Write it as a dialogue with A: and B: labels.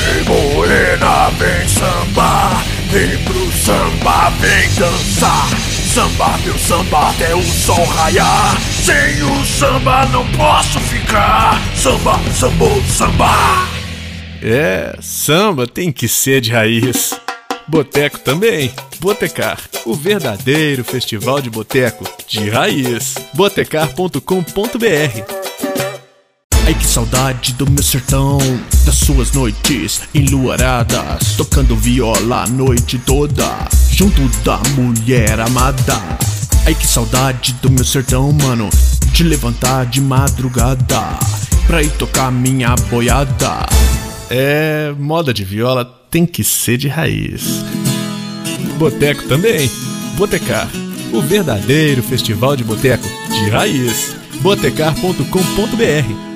A: Vem morena, vem samba Vem pro samba, vem dançar. Samba, meu samba, até o sol raiar. Sem o samba não posso ficar. Samba, samba, samba.
B: É, samba tem que ser de raiz. Boteco também. Botecar, o verdadeiro festival de boteco de raiz. botecar.com.br
C: que saudade do meu sertão, das suas noites enluaradas, tocando viola a noite toda, junto da mulher amada. Ai que saudade do meu sertão, mano, de levantar de madrugada pra ir tocar minha boiada.
B: É, moda de viola tem que ser de raiz. Boteco também. Botecar, o verdadeiro festival de boteco de raiz. botecar.com.br